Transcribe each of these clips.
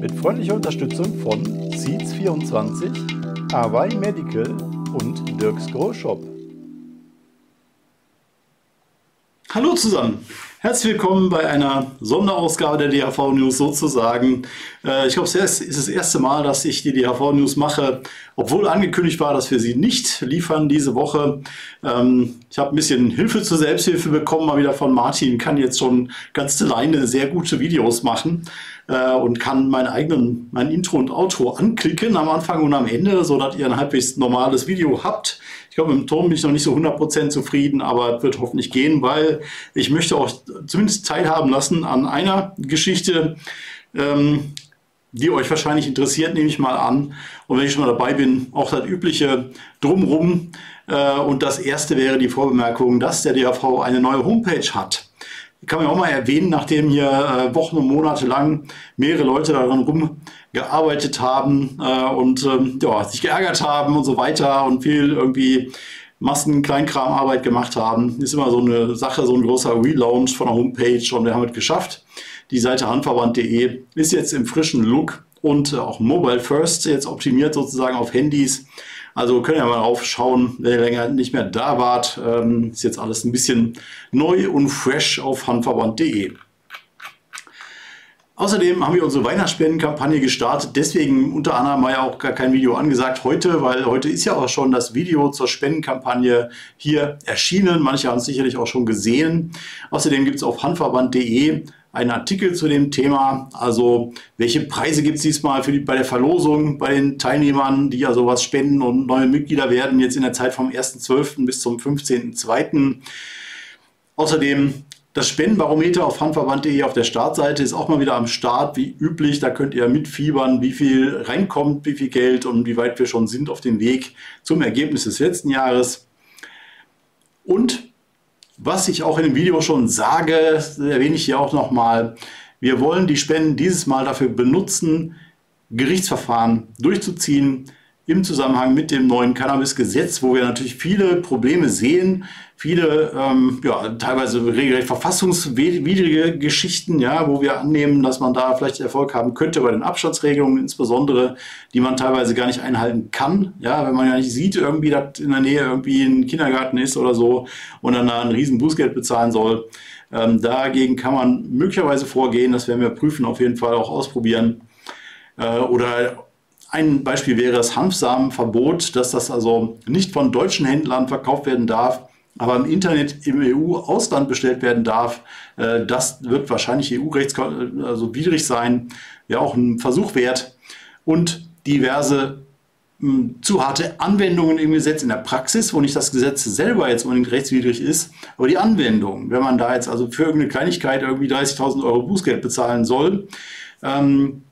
Mit freundlicher Unterstützung von Seeds24, Hawaii Medical und Dirks Grow Shop. Hallo zusammen, herzlich willkommen bei einer Sonderausgabe der DHV News sozusagen. Äh, ich glaube, es ist das erste Mal, dass ich die DHV News mache, obwohl angekündigt war, dass wir sie nicht liefern diese Woche. Ähm, ich habe ein bisschen Hilfe zur Selbsthilfe bekommen, mal wieder von Martin, kann jetzt schon ganz alleine sehr gute Videos machen äh, und kann mein eigenen, mein Intro und Outro anklicken am Anfang und am Ende, so dass ihr ein halbwegs normales Video habt. Ich glaube, mit dem Ton bin ich noch nicht so 100% zufrieden, aber wird hoffentlich gehen, weil ich möchte auch zumindest teilhaben lassen an einer Geschichte, ähm, die euch wahrscheinlich interessiert, nehme ich mal an. Und wenn ich schon mal dabei bin, auch das übliche Drumrum. Äh, und das erste wäre die Vorbemerkung, dass der DAV eine neue Homepage hat. Kann man auch mal erwähnen, nachdem hier äh, Wochen und Monate lang mehrere Leute daran rum gearbeitet haben äh, und ähm, ja, sich geärgert haben und so weiter und viel irgendwie Massen Kleinkramarbeit gemacht haben. Ist immer so eine Sache, so ein großer Relaunch von der Homepage und wir haben es geschafft. Die Seite handverband.de ist jetzt im frischen Look und auch Mobile First jetzt optimiert sozusagen auf Handys. Also könnt ihr mal draufschauen, wenn ihr länger nicht mehr da wart. Ähm, ist jetzt alles ein bisschen neu und fresh auf handverband.de. Außerdem haben wir unsere Weihnachtsspendenkampagne gestartet. Deswegen unter anderem mal ja auch gar kein Video angesagt heute, weil heute ist ja auch schon das Video zur Spendenkampagne hier erschienen. Manche haben es sicherlich auch schon gesehen. Außerdem gibt es auf handverband.de einen Artikel zu dem Thema. Also welche Preise gibt es diesmal für die, bei der Verlosung bei den Teilnehmern, die ja sowas spenden und neue Mitglieder werden, jetzt in der Zeit vom 1.12. bis zum 15.02. Außerdem das Spendenbarometer auf handverband.de auf der Startseite ist auch mal wieder am Start, wie üblich. Da könnt ihr mitfiebern, wie viel reinkommt, wie viel Geld und wie weit wir schon sind auf dem Weg zum Ergebnis des letzten Jahres. Und was ich auch in dem Video schon sage, erwähne ich hier auch nochmal. Wir wollen die Spenden dieses Mal dafür benutzen, Gerichtsverfahren durchzuziehen, im Zusammenhang mit dem neuen Cannabis-Gesetz, wo wir natürlich viele Probleme sehen, viele ähm, ja, teilweise regelrecht verfassungswidrige Geschichten, ja, wo wir annehmen, dass man da vielleicht Erfolg haben könnte bei den Abstandsregelungen, insbesondere, die man teilweise gar nicht einhalten kann, ja, wenn man ja nicht sieht, irgendwie, dass in der Nähe irgendwie ein Kindergarten ist oder so und dann da ein riesen Bußgeld bezahlen soll. Ähm, dagegen kann man möglicherweise vorgehen, das werden wir prüfen, auf jeden Fall auch ausprobieren. Äh, oder ein Beispiel wäre das Hanfsamenverbot, dass das also nicht von deutschen Händlern verkauft werden darf, aber im Internet im EU-Ausland bestellt werden darf. Äh, das wird wahrscheinlich EU-rechts also widrig sein. Ja, auch ein Versuch wert. Und diverse hm, zu harte Anwendungen im Gesetz in der Praxis, wo nicht das Gesetz selber jetzt unbedingt rechtswidrig ist, aber die Anwendung, wenn man da jetzt also für irgendeine Kleinigkeit irgendwie 30.000 Euro Bußgeld bezahlen soll, ähm,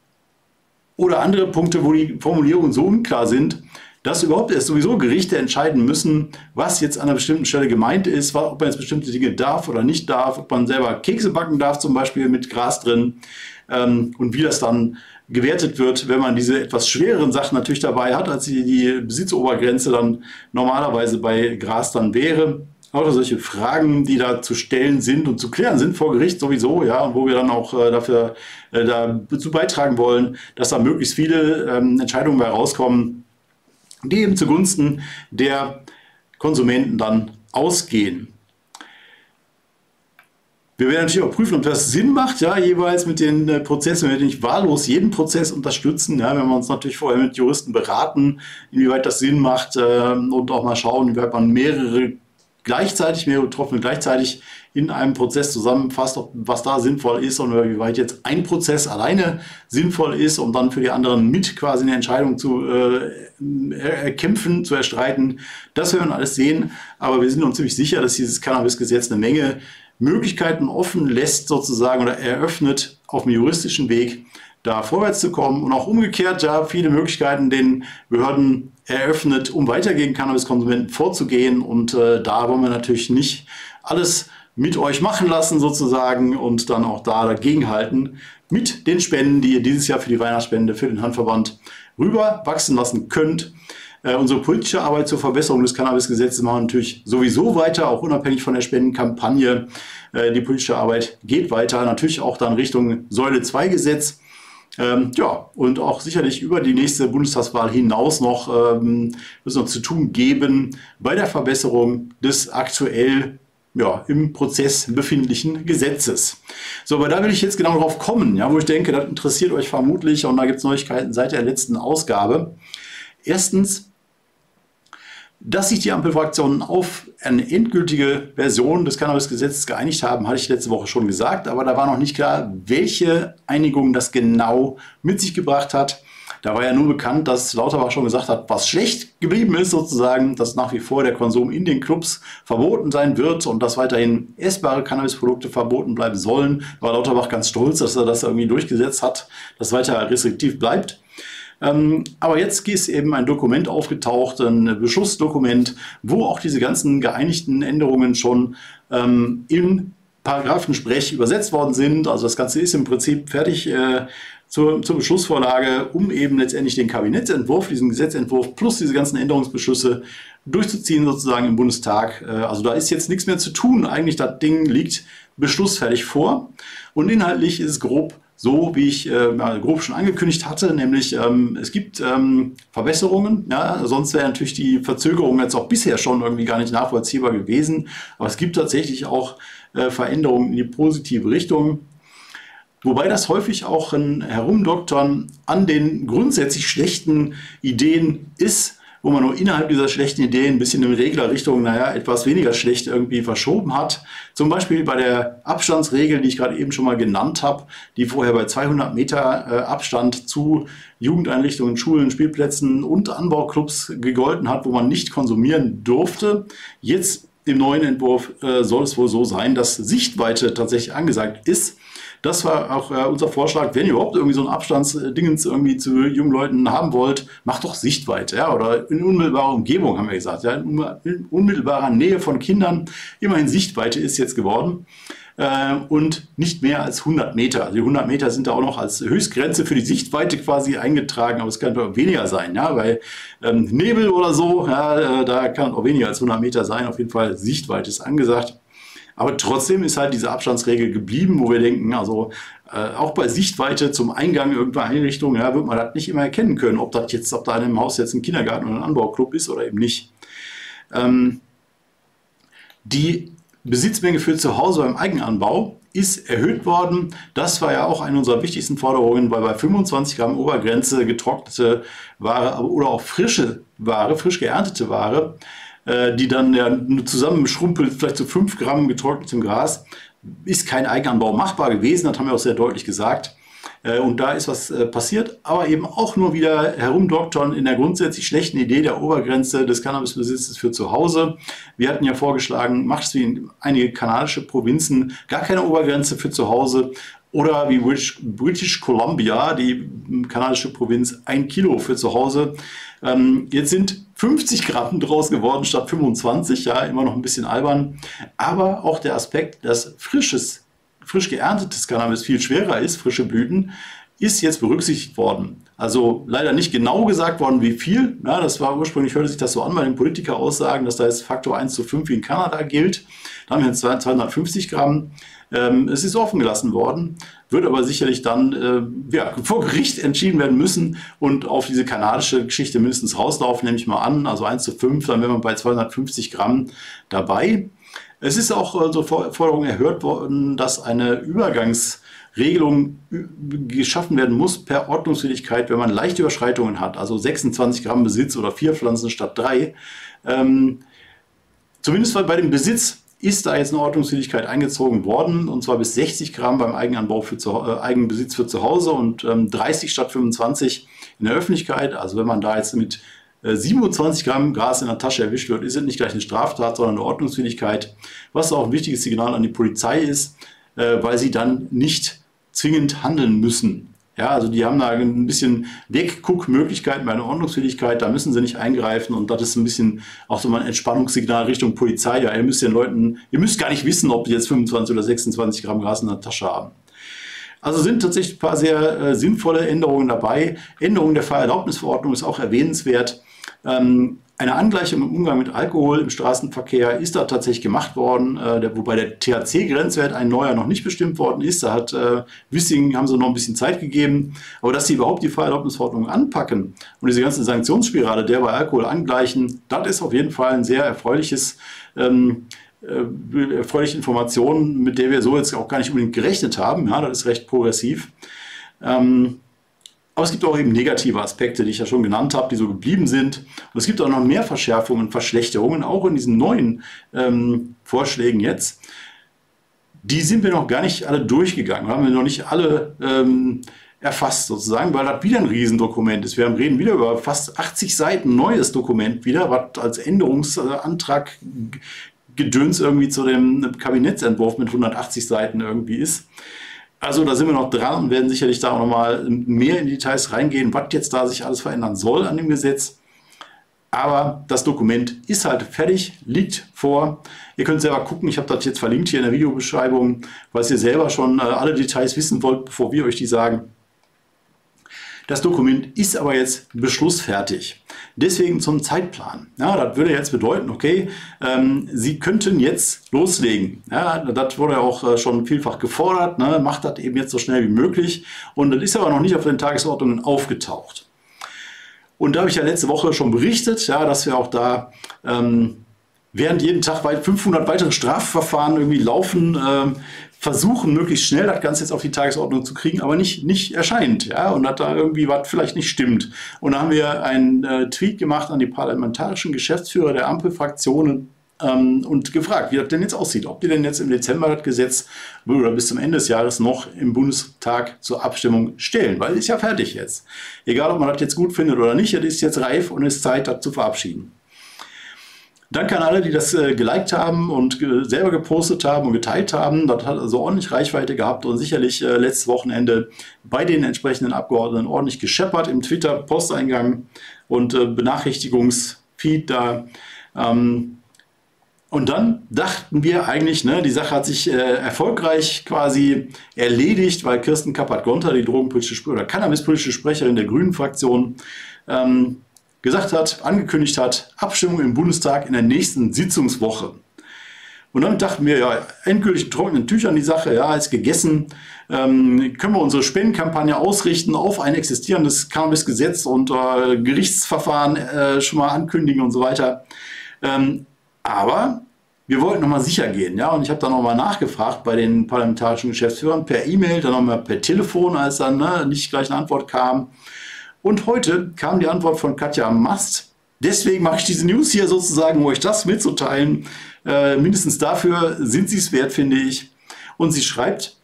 oder andere Punkte, wo die Formulierungen so unklar sind, dass überhaupt erst sowieso Gerichte entscheiden müssen, was jetzt an einer bestimmten Stelle gemeint ist, ob man jetzt bestimmte Dinge darf oder nicht darf, ob man selber Kekse backen darf, zum Beispiel mit Gras drin, ähm, und wie das dann gewertet wird, wenn man diese etwas schwereren Sachen natürlich dabei hat, als die, die Besitzobergrenze dann normalerweise bei Gras dann wäre lauter solche Fragen, die da zu stellen sind und zu klären sind vor Gericht sowieso, ja, und wo wir dann auch äh, dafür äh, dazu beitragen wollen, dass da möglichst viele ähm, Entscheidungen bei rauskommen, die eben zugunsten der Konsumenten dann ausgehen. Wir werden natürlich auch prüfen, ob das Sinn macht, ja, jeweils mit den äh, Prozessen. Wir werden nicht wahllos jeden Prozess unterstützen. Ja, wenn wir uns natürlich vorher mit Juristen beraten, inwieweit das Sinn macht äh, und auch mal schauen, inwieweit man mehrere gleichzeitig, mehrere Betroffene gleichzeitig in einem Prozess zusammenfasst, ob, was da sinnvoll ist und wie weit jetzt ein Prozess alleine sinnvoll ist, um dann für die anderen mit quasi eine Entscheidung zu äh, erkämpfen, zu erstreiten. Das werden wir alles sehen, aber wir sind uns ziemlich sicher, dass dieses Cannabis-Gesetz eine Menge Möglichkeiten offen lässt sozusagen oder eröffnet auf dem juristischen Weg, da vorwärts zu kommen und auch umgekehrt ja viele Möglichkeiten den Behörden eröffnet, um weiter gegen Cannabiskonsumenten vorzugehen und äh, da wollen wir natürlich nicht alles mit euch machen lassen sozusagen und dann auch da dagegenhalten mit den Spenden, die ihr dieses Jahr für die Weihnachtsspende für den Handverband rüber wachsen lassen könnt. Äh, unsere politische Arbeit zur Verbesserung des Cannabisgesetzes machen wir natürlich sowieso weiter, auch unabhängig von der Spendenkampagne. Äh, die politische Arbeit geht weiter, natürlich auch dann Richtung Säule 2 Gesetz. Ähm, ja, und auch sicherlich über die nächste Bundestagswahl hinaus noch ähm, wird es noch zu tun geben bei der Verbesserung des aktuell ja, im Prozess befindlichen Gesetzes. So, aber da will ich jetzt genau drauf kommen, ja, wo ich denke, das interessiert euch vermutlich und da gibt es Neuigkeiten seit der letzten Ausgabe. Erstens, dass sich die Ampelfraktionen auf eine endgültige Version des Cannabis-Gesetzes geeinigt haben, hatte ich letzte Woche schon gesagt, aber da war noch nicht klar, welche Einigung das genau mit sich gebracht hat. Da war ja nur bekannt, dass Lauterbach schon gesagt hat, was schlecht geblieben ist sozusagen, dass nach wie vor der Konsum in den Clubs verboten sein wird und dass weiterhin essbare Cannabisprodukte verboten bleiben sollen. Da war Lauterbach ganz stolz, dass er das irgendwie durchgesetzt hat, dass weiter restriktiv bleibt. Ähm, aber jetzt ist eben ein Dokument aufgetaucht, ein Beschlussdokument, wo auch diese ganzen geeinigten Änderungen schon ähm, in Paragraphensprech übersetzt worden sind. Also das Ganze ist im Prinzip fertig äh, zur, zur Beschlussvorlage, um eben letztendlich den Kabinettsentwurf, diesen Gesetzentwurf plus diese ganzen Änderungsbeschlüsse durchzuziehen sozusagen im Bundestag. Äh, also da ist jetzt nichts mehr zu tun. Eigentlich das Ding liegt beschlussfertig vor und inhaltlich ist es grob so, wie ich äh, grob schon angekündigt hatte, nämlich ähm, es gibt ähm, Verbesserungen. Ja, sonst wäre natürlich die Verzögerung jetzt auch bisher schon irgendwie gar nicht nachvollziehbar gewesen. Aber es gibt tatsächlich auch äh, Veränderungen in die positive Richtung. Wobei das häufig auch ein Herumdoktern an den grundsätzlich schlechten Ideen ist, wo man nur innerhalb dieser schlechten Ideen ein bisschen in Reglerrichtung, naja, etwas weniger schlecht irgendwie verschoben hat. Zum Beispiel bei der Abstandsregel, die ich gerade eben schon mal genannt habe, die vorher bei 200 Meter äh, Abstand zu Jugendeinrichtungen, Schulen, Spielplätzen und Anbauclubs gegolten hat, wo man nicht konsumieren durfte. Jetzt im neuen Entwurf äh, soll es wohl so sein, dass Sichtweite tatsächlich angesagt ist. Das war auch äh, unser Vorschlag, wenn ihr überhaupt irgendwie so ein Abstandsdingens irgendwie zu jungen Leuten haben wollt, macht doch Sichtweite, ja, oder in unmittelbarer Umgebung, haben wir gesagt, ja, in unmittelbarer Nähe von Kindern. Immerhin Sichtweite ist jetzt geworden äh, und nicht mehr als 100 Meter. Also die 100 Meter sind da auch noch als Höchstgrenze für die Sichtweite quasi eingetragen, aber es kann doch weniger sein, ja, weil ähm, Nebel oder so, ja, äh, da kann auch weniger als 100 Meter sein. Auf jeden Fall Sichtweite ist angesagt. Aber trotzdem ist halt diese Abstandsregel geblieben, wo wir denken, also äh, auch bei Sichtweite zum Eingang irgendeiner Einrichtung, ja, wird man das nicht immer erkennen können, ob das jetzt, ob da in einem Haus jetzt ein Kindergarten oder ein Anbauclub ist oder eben nicht. Ähm, die Besitzmenge für zu Hause beim Eigenanbau ist erhöht worden. Das war ja auch eine unserer wichtigsten Forderungen, weil bei 25 Gramm Obergrenze getrocknete Ware oder auch frische Ware, frisch geerntete Ware äh, die dann ja zusammenschrumpelt, vielleicht zu 5 Gramm getrocknetem Gras, ist kein Eigenanbau machbar gewesen, das haben wir auch sehr deutlich gesagt. Äh, und da ist was äh, passiert, aber eben auch nur wieder herumdoktern in der grundsätzlich schlechten Idee der Obergrenze des Cannabisbesitzes für zu Hause. Wir hatten ja vorgeschlagen, macht es wie in einige kanadische Provinzen gar keine Obergrenze für zu Hause oder wie British Columbia, die kanadische Provinz, ein Kilo für zu Hause. Ähm, jetzt sind 50 Gramm draus geworden statt 25, ja, immer noch ein bisschen albern. Aber auch der Aspekt, dass frisches, frisch geerntetes Cannabis viel schwerer ist, frische Blüten, ist jetzt berücksichtigt worden. Also leider nicht genau gesagt worden, wie viel. Ja, das war ursprünglich, hörte sich das so an bei den Politiker-Aussagen, dass da jetzt Faktor 1 zu 5 wie in Kanada gilt. Da haben wir jetzt 250 Gramm. Ähm, es ist offen gelassen worden, wird aber sicherlich dann äh, ja, vor Gericht entschieden werden müssen und auf diese kanadische Geschichte mindestens rauslaufen, nehme ich mal an. Also 1 zu 5, dann wäre man bei 250 Gramm dabei. Es ist auch äh, so Forderung erhört worden, dass eine Übergangsregelung geschaffen werden muss per Ordnungswidrigkeit, wenn man leichte Überschreitungen hat, also 26 Gramm Besitz oder vier Pflanzen statt drei. Ähm, zumindest bei dem Besitz ist da jetzt eine Ordnungswidrigkeit eingezogen worden, und zwar bis 60 Gramm beim Eigenanbau für zu, äh, Eigenbesitz für zu Hause und ähm, 30 statt 25 in der Öffentlichkeit. Also wenn man da jetzt mit äh, 27 Gramm Gras in der Tasche erwischt wird, ist es nicht gleich eine Straftat, sondern eine Ordnungswidrigkeit, was auch ein wichtiges Signal an die Polizei ist, äh, weil sie dann nicht zwingend handeln müssen. Ja, also die haben da ein bisschen Wegguckmöglichkeiten bei einer Ordnungsfähigkeit, da müssen sie nicht eingreifen und das ist ein bisschen auch so ein Entspannungssignal Richtung Polizei. Ja, ihr müsst den Leuten, ihr müsst gar nicht wissen, ob die jetzt 25 oder 26 Gramm Gras in der Tasche haben. Also sind tatsächlich ein paar sehr äh, sinnvolle Änderungen dabei. Änderung der Fahrerlaubnisverordnung ist auch erwähnenswert. Ähm, eine Angleichung im Umgang mit Alkohol im Straßenverkehr ist da tatsächlich gemacht worden, äh, wobei der THC-Grenzwert ein neuer noch nicht bestimmt worden ist. Da hat äh, Wissing, haben sie noch ein bisschen Zeit gegeben. Aber dass sie überhaupt die Fahrerlaubnisverordnung anpacken und diese ganze Sanktionsspirale der bei Alkohol angleichen, das ist auf jeden Fall ein sehr erfreuliches ähm, äh, erfreuliche Information, mit der wir so jetzt auch gar nicht unbedingt gerechnet haben. Ja, das ist recht progressiv. Ähm, aber es gibt auch eben negative Aspekte, die ich ja schon genannt habe, die so geblieben sind. Und es gibt auch noch mehr Verschärfungen, Verschlechterungen, auch in diesen neuen ähm, Vorschlägen jetzt. Die sind wir noch gar nicht alle durchgegangen, haben wir noch nicht alle ähm, erfasst sozusagen, weil das wieder ein Riesendokument ist. Wir reden wieder über fast 80 Seiten neues Dokument wieder, was als Änderungsantrag Gedöns irgendwie zu dem Kabinettsentwurf mit 180 Seiten irgendwie ist. Also da sind wir noch dran und werden sicherlich da auch nochmal mehr in die Details reingehen, was jetzt da sich alles verändern soll an dem Gesetz. Aber das Dokument ist halt fertig, liegt vor. Ihr könnt selber gucken, ich habe das jetzt verlinkt hier in der Videobeschreibung, weil ihr selber schon äh, alle Details wissen wollt, bevor wir euch die sagen. Das Dokument ist aber jetzt beschlussfertig. Deswegen zum Zeitplan. Ja, das würde jetzt bedeuten, okay, ähm, Sie könnten jetzt loslegen. Ja, das wurde auch äh, schon vielfach gefordert. Ne? Macht das eben jetzt so schnell wie möglich. Und das ist aber noch nicht auf den Tagesordnungen aufgetaucht. Und da habe ich ja letzte Woche schon berichtet, ja, dass wir auch da ähm, während jeden Tag 500 weitere Strafverfahren irgendwie laufen, ähm, versuchen, möglichst schnell das Ganze jetzt auf die Tagesordnung zu kriegen, aber nicht, nicht erscheint. Ja? Und dass da irgendwie was vielleicht nicht stimmt. Und da haben wir einen äh, Tweet gemacht an die parlamentarischen Geschäftsführer der Ampelfraktionen ähm, und gefragt, wie das denn jetzt aussieht. Ob die denn jetzt im Dezember das Gesetz oder bis zum Ende des Jahres noch im Bundestag zur Abstimmung stellen. Weil es ist ja fertig jetzt. Egal, ob man das jetzt gut findet oder nicht, es ist jetzt reif und es ist Zeit, das zu verabschieden. Danke an alle, die das äh, geliked haben und äh, selber gepostet haben und geteilt haben. Das hat also ordentlich Reichweite gehabt und sicherlich äh, letztes Wochenende bei den entsprechenden Abgeordneten ordentlich gescheppert im Twitter-Posteingang und äh, Benachrichtigungsfeed da. Ähm, und dann dachten wir eigentlich, ne, die Sache hat sich äh, erfolgreich quasi erledigt, weil Kirsten Kappert-Gonter, die drogenpolitische oder cannabispolitische Sprecherin der Grünen-Fraktion, ähm, gesagt hat, angekündigt hat, Abstimmung im Bundestag in der nächsten Sitzungswoche. Und dann dachten wir, ja, endgültig trockenen Tüchern die Sache, ja, ist gegessen. Ähm, können wir unsere Spendenkampagne ausrichten auf ein existierendes Cannabis-Gesetz und äh, Gerichtsverfahren äh, schon mal ankündigen und so weiter. Ähm, aber wir wollten nochmal sicher gehen, ja, und ich habe dann nochmal nachgefragt bei den parlamentarischen Geschäftsführern per E-Mail, dann nochmal per Telefon, als dann ne, nicht gleich eine Antwort kam. Und heute kam die Antwort von Katja Mast. Deswegen mache ich diese News hier sozusagen, um euch das mitzuteilen. Äh, mindestens dafür sind sie es wert, finde ich. Und sie schreibt,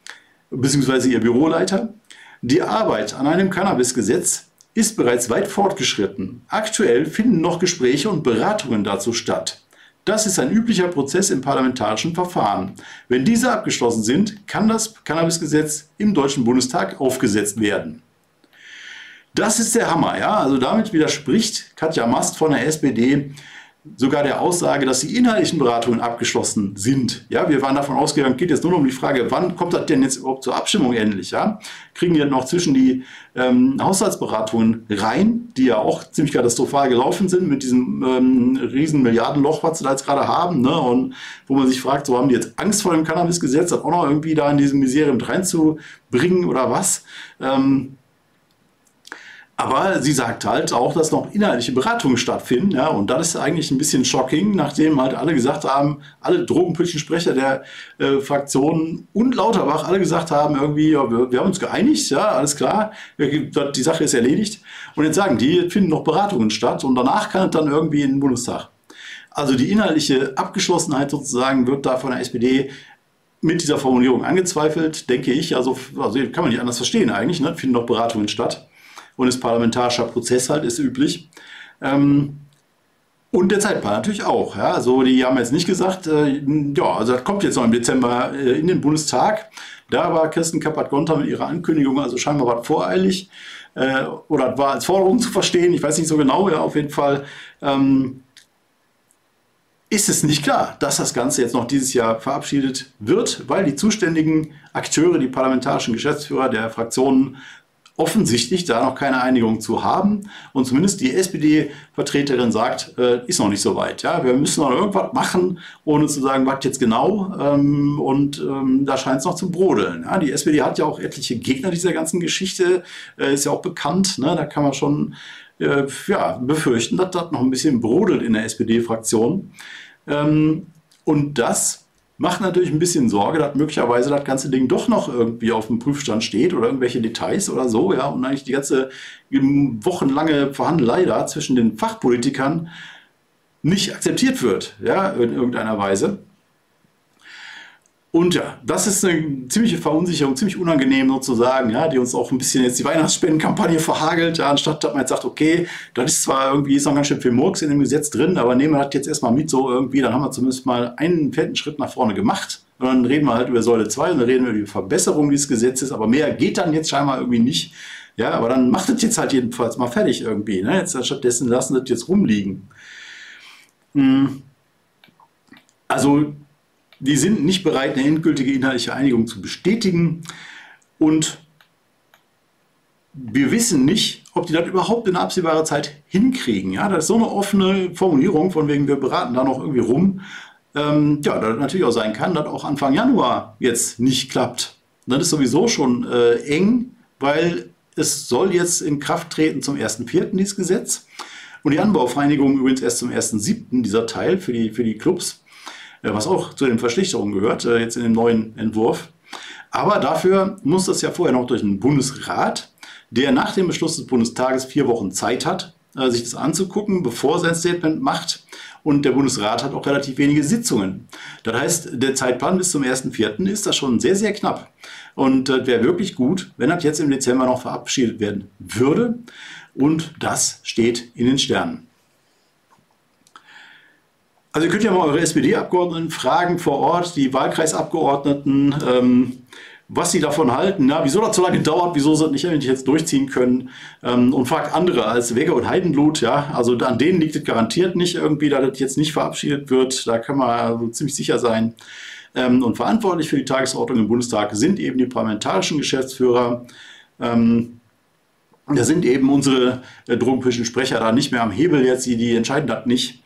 beziehungsweise ihr Büroleiter, die Arbeit an einem Cannabis-Gesetz ist bereits weit fortgeschritten. Aktuell finden noch Gespräche und Beratungen dazu statt. Das ist ein üblicher Prozess im parlamentarischen Verfahren. Wenn diese abgeschlossen sind, kann das Cannabis-Gesetz im Deutschen Bundestag aufgesetzt werden. Das ist der Hammer. Ja? Also damit widerspricht Katja Mast von der SPD sogar der Aussage, dass die inhaltlichen Beratungen abgeschlossen sind. Ja, wir waren davon ausgegangen, geht jetzt nur noch um die Frage, wann kommt das denn jetzt überhaupt zur Abstimmung endlich? Ja? Kriegen die noch zwischen die ähm, Haushaltsberatungen rein, die ja auch ziemlich katastrophal gelaufen sind mit diesem ähm, riesen Milliardenloch, was sie da jetzt gerade haben, ne? und wo man sich fragt, so haben die jetzt Angst vor dem Cannabisgesetz, das auch noch irgendwie da in diesem Misere mit reinzubringen oder was? Ähm, aber sie sagt halt auch, dass noch inhaltliche Beratungen stattfinden. Ja, und das ist eigentlich ein bisschen shocking, nachdem halt alle gesagt haben, alle drogenpolitischen Sprecher der äh, Fraktionen und Lauterbach alle gesagt haben, irgendwie, ja, wir, wir, haben uns geeinigt, ja, alles klar, die Sache ist erledigt. Und jetzt sagen die, finden noch Beratungen statt und danach kann es dann irgendwie in den Bundestag. Also die inhaltliche Abgeschlossenheit sozusagen wird da von der SPD mit dieser Formulierung angezweifelt, denke ich. Also, also kann man nicht anders verstehen eigentlich, ne? finden noch Beratungen statt und ist parlamentarischer Prozess halt, ist üblich. Ähm, und der Zeitplan natürlich auch. Ja. Also die haben jetzt nicht gesagt, äh, ja, also das kommt jetzt noch im Dezember äh, in den Bundestag. Da war Kirsten Kappert-Gonter mit ihrer Ankündigung also scheinbar was voreilig äh, oder war als Forderung zu verstehen. Ich weiß nicht so genau, ja, auf jeden Fall. Ähm, ist es nicht klar, dass das Ganze jetzt noch dieses Jahr verabschiedet wird, weil die zuständigen Akteure, die parlamentarischen Geschäftsführer der Fraktionen offensichtlich da noch keine Einigung zu haben. Und zumindest die SPD-Vertreterin sagt, äh, ist noch nicht so weit. Ja? Wir müssen noch irgendwas machen, ohne zu sagen, was jetzt genau. Ähm, und ähm, da scheint es noch zu brodeln. Ja? Die SPD hat ja auch etliche Gegner dieser ganzen Geschichte, äh, ist ja auch bekannt. Ne? Da kann man schon äh, ja, befürchten, dass das noch ein bisschen brodelt in der SPD-Fraktion. Ähm, und das macht natürlich ein bisschen Sorge, dass möglicherweise das ganze Ding doch noch irgendwie auf dem Prüfstand steht oder irgendwelche Details oder so, ja, und eigentlich die ganze wochenlange Verhandelei da zwischen den Fachpolitikern nicht akzeptiert wird, ja, in irgendeiner Weise. Und ja, das ist eine ziemliche Verunsicherung, ziemlich unangenehm sozusagen, ja, die uns auch ein bisschen jetzt die Weihnachtsspendenkampagne verhagelt, ja, anstatt dass man jetzt sagt, okay, das ist zwar irgendwie, ist noch ganz schön viel Murks in dem Gesetz drin, aber nehmen wir das jetzt erstmal mit so irgendwie, dann haben wir zumindest mal einen fetten Schritt nach vorne gemacht. Und dann reden wir halt über Säule 2 und dann reden wir über die Verbesserung dieses Gesetzes, aber mehr geht dann jetzt scheinbar irgendwie nicht. Ja, aber dann macht es jetzt halt jedenfalls mal fertig irgendwie. Ne? Jetzt stattdessen lassen das jetzt rumliegen. Hm. Also die sind nicht bereit, eine endgültige inhaltliche Einigung zu bestätigen. Und wir wissen nicht, ob die das überhaupt in absehbarer Zeit hinkriegen. Ja, das ist so eine offene Formulierung, von wegen wir beraten da noch irgendwie rum. Ähm, ja, das natürlich auch sein kann, dass auch Anfang Januar jetzt nicht klappt. Das ist sowieso schon äh, eng, weil es soll jetzt in Kraft treten zum 1.4. dieses Gesetz. Und die Anbauvereinigung übrigens erst zum 1.7. dieser Teil für die, für die Clubs. Äh, was auch zu den Verschlechterungen gehört, äh, jetzt in dem neuen Entwurf. Aber dafür muss das ja vorher noch durch den Bundesrat, der nach dem Beschluss des Bundestages vier Wochen Zeit hat, äh, sich das anzugucken, bevor sein Statement macht. Und der Bundesrat hat auch relativ wenige Sitzungen. Das heißt, der Zeitplan bis zum 1.4. ist da schon sehr, sehr knapp. Und äh, wäre wirklich gut, wenn das jetzt im Dezember noch verabschiedet werden würde. Und das steht in den Sternen. Also ihr könnt ja mal eure SPD-Abgeordneten fragen vor Ort, die Wahlkreisabgeordneten, ähm, was sie davon halten, na, wieso das so lange dauert, wieso sie das nicht endlich jetzt durchziehen können ähm, und fragt andere als Weger und Heidenblut, ja, also an denen liegt es garantiert nicht irgendwie, dass das jetzt nicht verabschiedet wird, da kann man also ziemlich sicher sein. Ähm, und verantwortlich für die Tagesordnung im Bundestag sind eben die parlamentarischen Geschäftsführer. Ähm, da sind eben unsere äh, drogenpolitischen Sprecher da nicht mehr am Hebel jetzt, die, die entscheiden das nicht.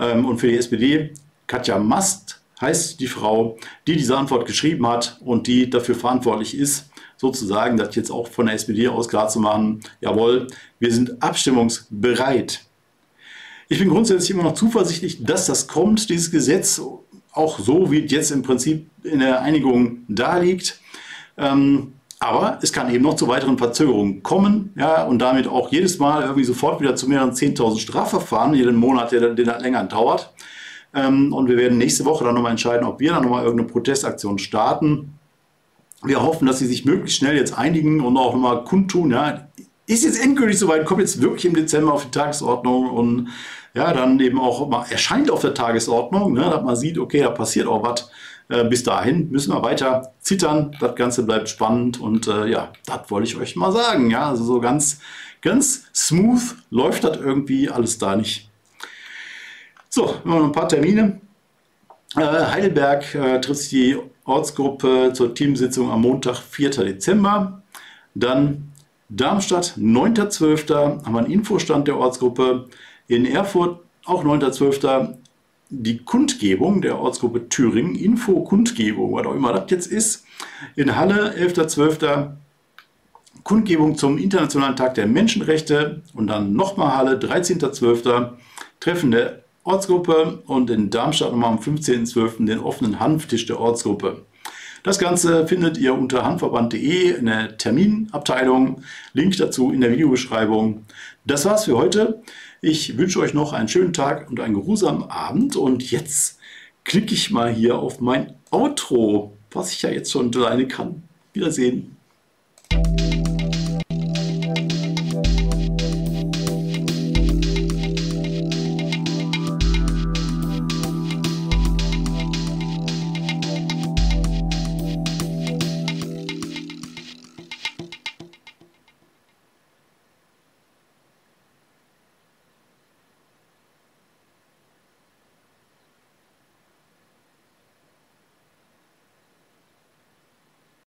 Ähm, und für die SPD, Katja Mast heißt die Frau, die diese Antwort geschrieben hat und die dafür verantwortlich ist, sozusagen das jetzt auch von der SPD aus klar zu machen, jawohl, wir sind abstimmungsbereit. Ich bin grundsätzlich immer noch zuversichtlich, dass das kommt, dieses Gesetz, auch so wie es jetzt im Prinzip in der Einigung da liegt. Ähm, aber es kann eben noch zu weiteren Verzögerungen kommen ja, und damit auch jedes Mal irgendwie sofort wieder zu mehreren 10.000 Strafverfahren, jeden Monat, der, der länger dauert. Ähm, und wir werden nächste Woche dann nochmal entscheiden, ob wir dann nochmal irgendeine Protestaktion starten. Wir hoffen, dass sie sich möglichst schnell jetzt einigen und auch nochmal kundtun. Ja, ist jetzt endgültig soweit, kommt jetzt wirklich im Dezember auf die Tagesordnung und ja, dann eben auch mal erscheint auf der Tagesordnung, ne, dass man sieht, okay, da passiert auch was. Äh, bis dahin müssen wir weiter zittern. Das Ganze bleibt spannend und äh, ja, das wollte ich euch mal sagen. Ja, also so ganz, ganz smooth läuft das irgendwie alles da nicht. So, noch ein paar Termine. Äh, Heidelberg äh, trifft die Ortsgruppe zur Teamsitzung am Montag, 4. Dezember. Dann Darmstadt, 9.12. haben wir einen Infostand der Ortsgruppe. In Erfurt, auch 9.12 die Kundgebung der Ortsgruppe Thüringen, Info-Kundgebung, was auch immer das jetzt ist, in Halle, 11.12. Kundgebung zum Internationalen Tag der Menschenrechte und dann nochmal Halle, 13.12. Treffen der Ortsgruppe und in Darmstadt nochmal am 15.12. den offenen Hanftisch der Ortsgruppe. Das Ganze findet ihr unter handverband.de in der Terminabteilung. Link dazu in der Videobeschreibung. Das war's für heute. Ich wünsche euch noch einen schönen Tag und einen geruhsamen Abend. Und jetzt klicke ich mal hier auf mein Outro, was ich ja jetzt schon alleine kann. Wiedersehen.